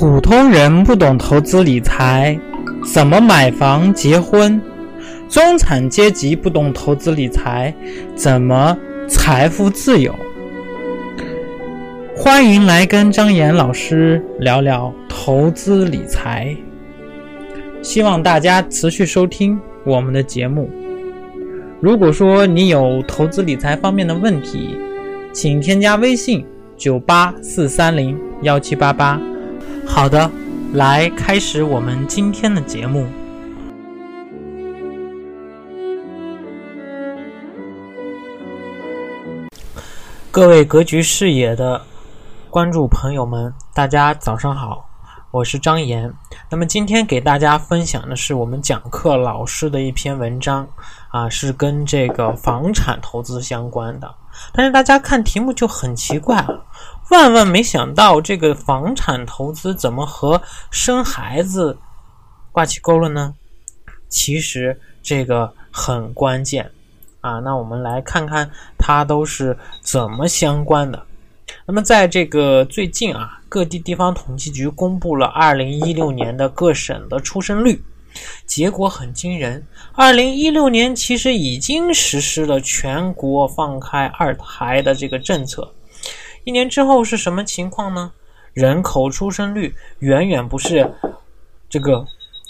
普通人不懂投资理财，怎么买房结婚？中产阶级不懂投资理财，怎么财富自由？欢迎来跟张岩老师聊聊投资理财。希望大家持续收听我们的节目。如果说你有投资理财方面的问题，请添加微信九八四三零幺七八八。好的，来开始我们今天的节目。各位格局视野的关注朋友们，大家早上好，我是张岩。那么今天给大家分享的是我们讲课老师的一篇文章啊，是跟这个房产投资相关的。但是大家看题目就很奇怪啊，万万没想到这个房产投资怎么和生孩子挂起钩了呢？其实这个很关键。啊，那我们来看看它都是怎么相关的。那么，在这个最近啊，各地地方统计局公布了二零一六年的各省的出生率，结果很惊人。二零一六年其实已经实施了全国放开二胎的这个政策，一年之后是什么情况呢？人口出生率远远不是这个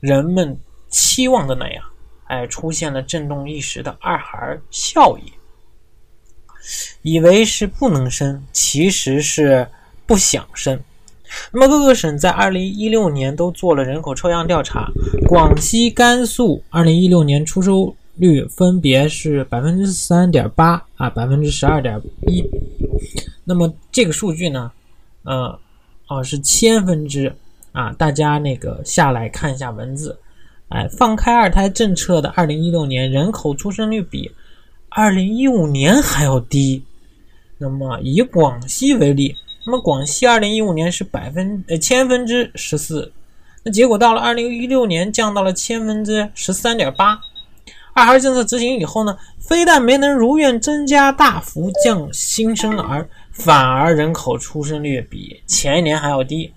人们期望的那样。哎，出现了震动一时的二孩效应，以为是不能生，其实是不想生。那么各个省在二零一六年都做了人口抽样调查，广西、甘肃二零一六年出生率分别是百分之三点八啊，百分之十二点一。那么这个数据呢，呃，哦是千分之啊，大家那个下来看一下文字。哎，放开二胎政策的二零一六年人口出生率比二零一五年还要低。那么以广西为例，那么广西二零一五年是百分呃千分之十四，那结果到了二零一六年降到了千分之十三点八。二孩政策执行以后呢，非但没能如愿增加大幅降新生儿，反而人口出生率比前一年还要低。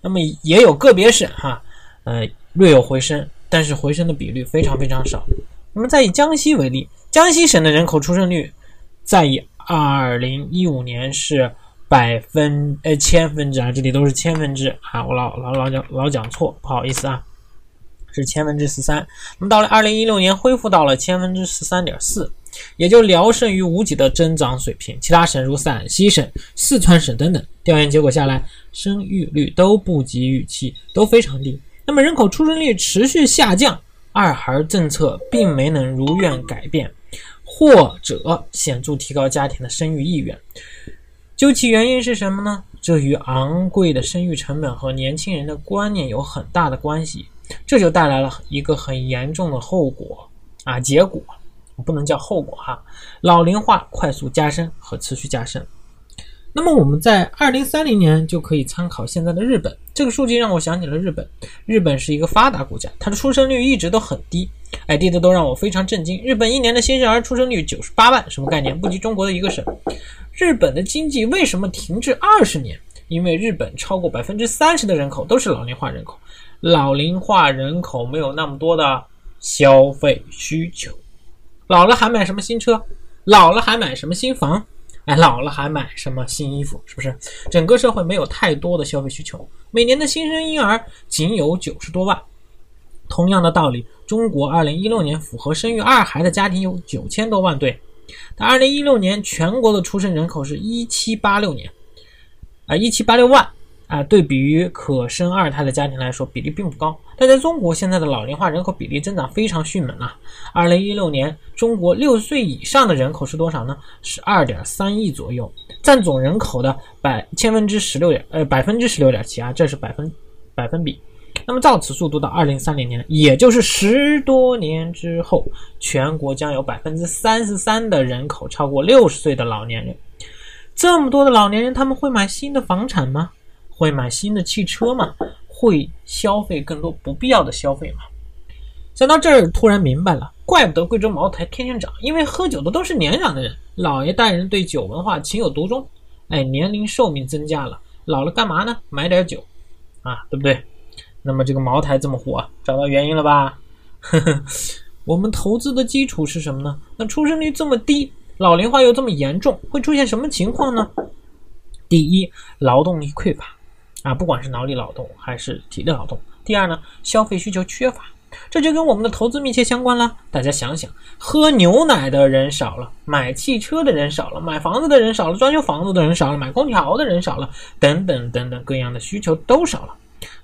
那么也有个别省哈，呃略有回升。但是回升的比率非常非常少。那么再以江西为例，江西省的人口出生率在以二零一五年是百分呃千分之啊，这里都是千分之啊，我老老老讲老讲错，不好意思啊，是千分之十三。那么到了二零一六年恢复到了千分之十三点四，也就聊胜于无几的增长水平。其他省如陕西省、四川省等等，调研结果下来，生育率都不及预期，都非常低。那么人口出生率持续下降，二孩政策并没能如愿改变，或者显著提高家庭的生育意愿。究其原因是什么呢？这与昂贵的生育成本和年轻人的观念有很大的关系。这就带来了一个很严重的后果啊，结果不能叫后果哈，老龄化快速加深和持续加深。那么我们在二零三零年就可以参考现在的日本，这个数据让我想起了日本。日本是一个发达国家，它的出生率一直都很低，哎，低的都让我非常震惊。日本一年的新生儿出生率九十八万，什么概念？不及中国的一个省。日本的经济为什么停滞二十年？因为日本超过百分之三十的人口都是老龄化人口，老龄化人口没有那么多的消费需求，老了还买什么新车？老了还买什么新房？哎，老了还买什么新衣服？是不是？整个社会没有太多的消费需求，每年的新生婴儿仅有九十多万。同样的道理，中国二零一六年符合生育二孩的家庭有九千多万对，但二零一六年全国的出生人口是一七八六年，啊，一七八六万。啊，对比于可生二胎的家庭来说，比例并不高。但在中国，现在的老龄化人口比例增长非常迅猛啊！二零一六年，中国六十岁以上的人口是多少呢？是二点三亿左右，占总人口的百千分之十六点呃百分之十六点七啊，这是百分百分比。那么照此速度到二零三零年，也就是十多年之后，全国将有百分之三十三的人口超过六十岁的老年人。这么多的老年人，他们会买新的房产吗？会买新的汽车吗？会消费更多不必要的消费吗？想到这儿，突然明白了，怪不得贵州茅台天天涨，因为喝酒的都是年长的人，老一代人对酒文化情有独钟。哎，年龄寿命增加了，老了干嘛呢？买点酒。啊，对不对？那么这个茅台这么火，找到原因了吧？呵呵，我们投资的基础是什么呢？那出生率这么低，老龄化又这么严重，会出现什么情况呢？第一，劳动力匮乏啊，不管是脑力劳动还是体力劳动。第二呢，消费需求缺乏，这就跟我们的投资密切相关了。大家想想，喝牛奶的人少了，买汽车的人少了，买房子的人少了，装修房子的人少了，买空调的人少了，等等等等各样的需求都少了。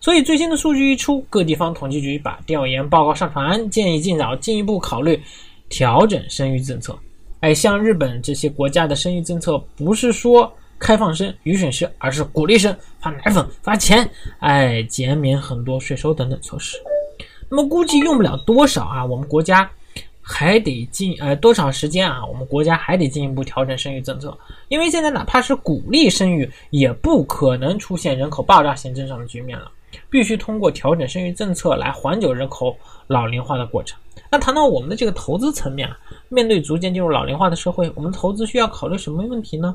所以最新的数据一出，各地方统计局把调研报告上传，建议尽早进一步考虑调整生育政策。哎，像日本这些国家的生育政策，不是说开放生、允许生，而是鼓励生、发奶粉、发钱，哎，减免很多税收等等措施。那么估计用不了多少啊，我们国家还得进呃多少时间啊？我们国家还得进一步调整生育政策，因为现在哪怕是鼓励生育，也不可能出现人口爆炸性增长的局面了。必须通过调整生育政策来缓解人口老龄化的过程。那谈到我们的这个投资层面啊，面对逐渐进入老龄化的社会，我们投资需要考虑什么问题呢？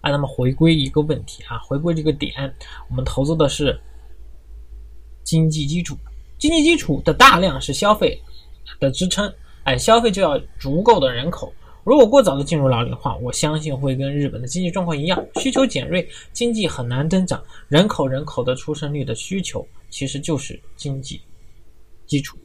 啊，那么回归一个问题啊，回归这个点，我们投资的是经济基础，经济基础的大量是消费的支撑，哎，消费就要足够的人口。如果过早的进入老龄化，我相信会跟日本的经济状况一样，需求减锐，经济很难增长。人口人口的出生率的需求其实就是经济基础。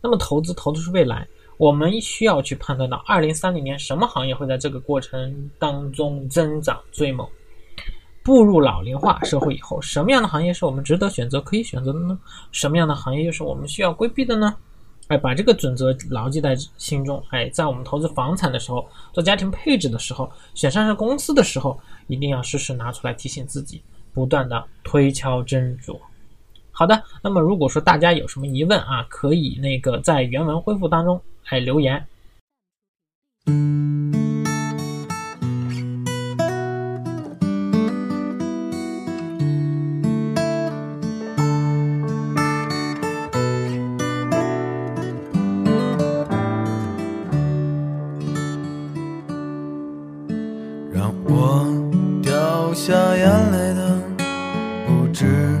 那么投资投的是未来，我们需要去判断到二零三零年什么行业会在这个过程当中增长最猛。步入老龄化社会以后，什么样的行业是我们值得选择、可以选择的呢？什么样的行业又是我们需要规避的呢？哎，把这个准则牢记在心中。哎，在我们投资房产的时候，做家庭配置的时候，选上市公司的时候，一定要时时拿出来提醒自己，不断的推敲斟酌。好的，那么如果说大家有什么疑问啊，可以那个在原文恢复当中哎留言。让我掉下眼泪的不止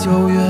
九月，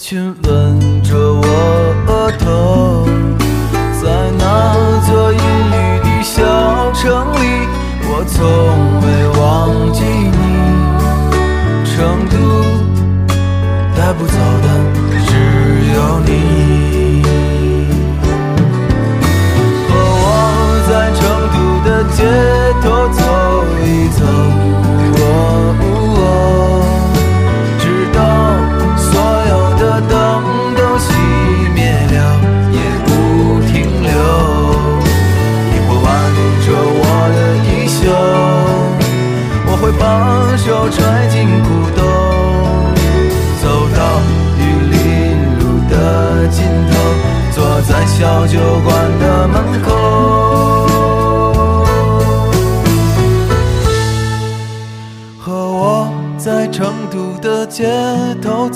亲吻。小酒馆的门口和我在成都的街头